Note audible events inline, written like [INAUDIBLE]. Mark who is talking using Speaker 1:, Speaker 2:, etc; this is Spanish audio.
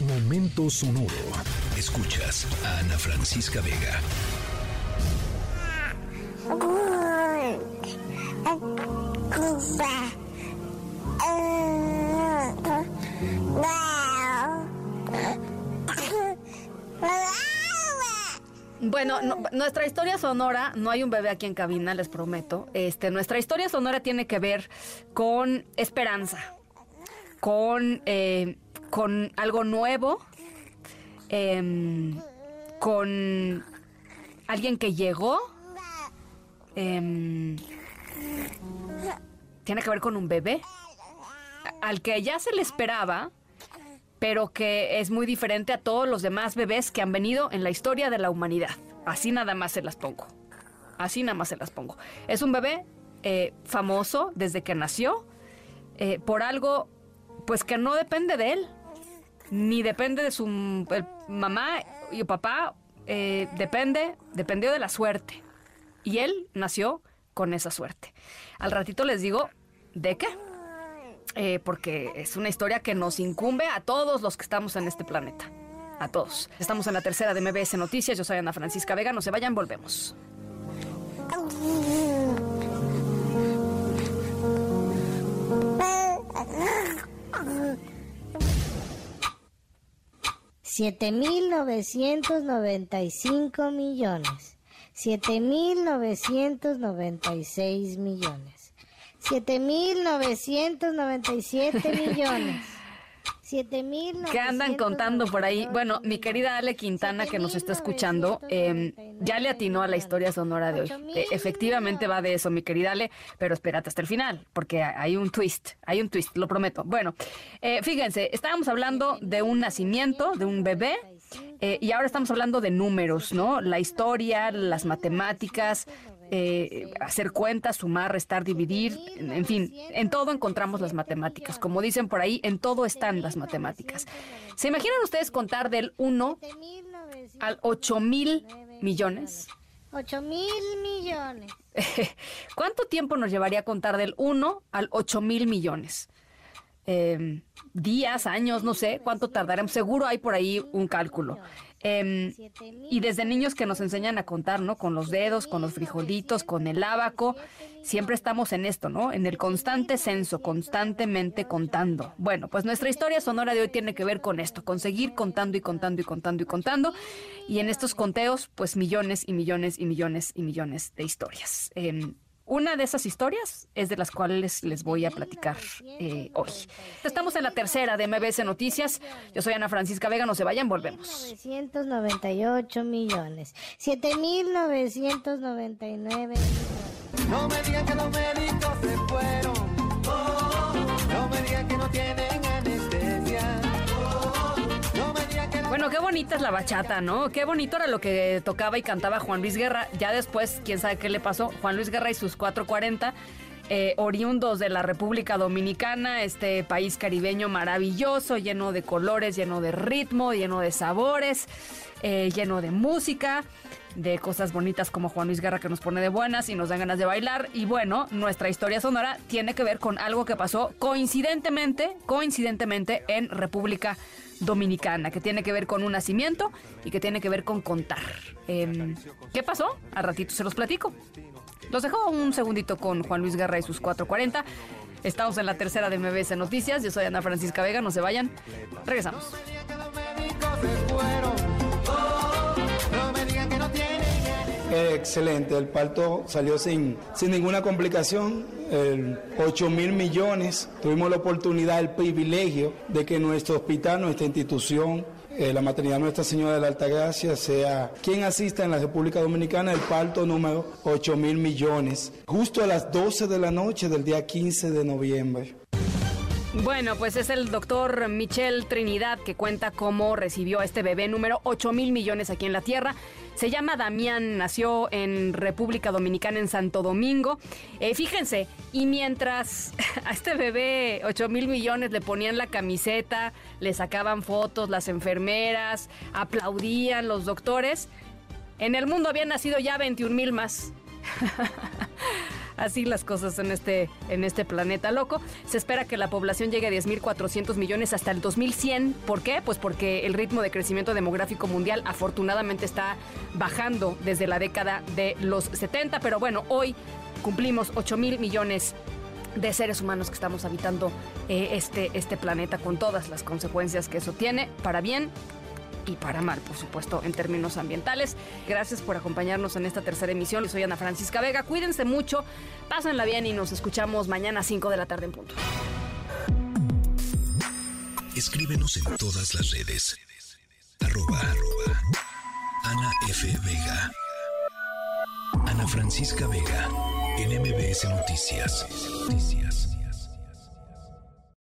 Speaker 1: Momento sonoro. Escuchas a Ana Francisca Vega.
Speaker 2: Bueno, nuestra historia sonora, no hay un bebé aquí en cabina, les prometo. Este, nuestra historia sonora tiene que ver con esperanza, con, eh, con algo nuevo, em, con alguien que llegó. Em, tiene que ver con un bebé al que ya se le esperaba, pero que es muy diferente a todos los demás bebés que han venido en la historia de la humanidad. Así nada más se las pongo. Así nada más se las pongo. Es un bebé eh, famoso desde que nació, eh, por algo, pues que no depende de él, ni depende de su mamá y papá, eh, depende, dependió de la suerte. Y él nació con esa suerte. Al ratito les digo, ¿de qué? Eh, porque es una historia que nos incumbe a todos los que estamos en este planeta. A todos. Estamos en la tercera de MBS Noticias. Yo soy Ana Francisca Vega. No se vayan, volvemos.
Speaker 3: Siete mil novecientos noventa y cinco millones. Siete mil novecientos noventa y seis millones. 7.997 millones.
Speaker 2: ¿Qué andan contando por ahí? Bueno, mi querida Ale Quintana, que nos está escuchando, em, ya le atinó a la historia sonora de hoy. E, efectivamente va de eso, mi querida Ale, pero espérate hasta el final, porque hay un twist, hay un twist, lo prometo. Bueno, eh, fíjense, estábamos hablando de un nacimiento, de un bebé, eh, y ahora estamos hablando de números, ¿no? La historia, las matemáticas, eh, hacer cuentas, sumar, restar, dividir, en, fin, en todo encontramos las matemáticas. Como dicen por ahí, en todo están las matemáticas. ¿Se imaginan ustedes contar del 1 al 8 mil millones?
Speaker 3: 8 mil millones. [LAUGHS]
Speaker 2: ¿Cuánto tiempo nos llevaría contar del 1 al 8 mil millones? Em, días, años, no sé cuánto tardaremos. Seguro hay por ahí un cálculo. Em, y desde niños que nos enseñan a contar, ¿no? Con los dedos, con los frijolitos, con el abaco. Siempre estamos en esto, ¿no? En el constante censo, constantemente contando. Bueno, pues nuestra historia sonora de hoy tiene que ver con esto, con seguir contando y contando y contando y contando. Y en estos conteos, pues millones y millones y millones y millones de historias. Em, una de esas historias es de las cuales les voy a platicar eh, hoy. Estamos en la tercera de MBS Noticias. Yo soy Ana Francisca Vega, no se vayan, volvemos.
Speaker 3: 998 millones. 7.999 millones.
Speaker 4: No me digan que los médicos se fueron. No me digan que no tienen
Speaker 2: Bueno, qué bonita es la bachata, ¿no? Qué bonito era lo que tocaba y cantaba Juan Luis Guerra. Ya después, quién sabe qué le pasó. Juan Luis Guerra y sus 440. Eh, oriundos de la República Dominicana, este país caribeño maravilloso, lleno de colores, lleno de ritmo, lleno de sabores, eh, lleno de música, de cosas bonitas como Juan Luis Guerra que nos pone de buenas y nos dan ganas de bailar. Y bueno, nuestra historia sonora tiene que ver con algo que pasó coincidentemente, coincidentemente en República Dominicana que tiene que ver con un nacimiento y que tiene que ver con contar. Em, ¿Qué pasó? A ratito se los platico. Los dejo un segundito con Juan Luis Guerra y sus 440. Estamos en la tercera de MBS Noticias. Yo soy Ana Francisca Vega, no se vayan. Regresamos.
Speaker 5: Excelente, el parto salió sin, sin ninguna complicación, el 8 mil millones. Tuvimos la oportunidad, el privilegio de que nuestro hospital, nuestra institución, eh, la maternidad Nuestra Señora de la Altagracia sea quien asista en la República Dominicana el parto número 8 mil millones, justo a las 12 de la noche del día 15 de noviembre.
Speaker 2: Bueno, pues es el doctor Michel Trinidad que cuenta cómo recibió a este bebé número 8 mil millones aquí en la Tierra. Se llama Damián, nació en República Dominicana, en Santo Domingo. Eh, fíjense, y mientras [LAUGHS] a este bebé 8 mil millones le ponían la camiseta, le sacaban fotos las enfermeras, aplaudían los doctores, en el mundo habían nacido ya 21 mil más. [LAUGHS] Así las cosas en este, en este planeta loco. Se espera que la población llegue a 10.400 millones hasta el 2100. ¿Por qué? Pues porque el ritmo de crecimiento demográfico mundial afortunadamente está bajando desde la década de los 70. Pero bueno, hoy cumplimos 8 mil millones de seres humanos que estamos habitando eh, este, este planeta con todas las consecuencias que eso tiene, para bien y para mal, por supuesto, en términos ambientales. Gracias por acompañarnos en esta tercera emisión. Soy Ana Francisca Vega. Cuídense mucho, pásenla bien y nos escuchamos mañana a 5 de la tarde en punto.
Speaker 1: Escríbenos en todas las redes. Arroba, Ana F. Vega. Ana Francisca Vega. En MBS Noticias. Noticias.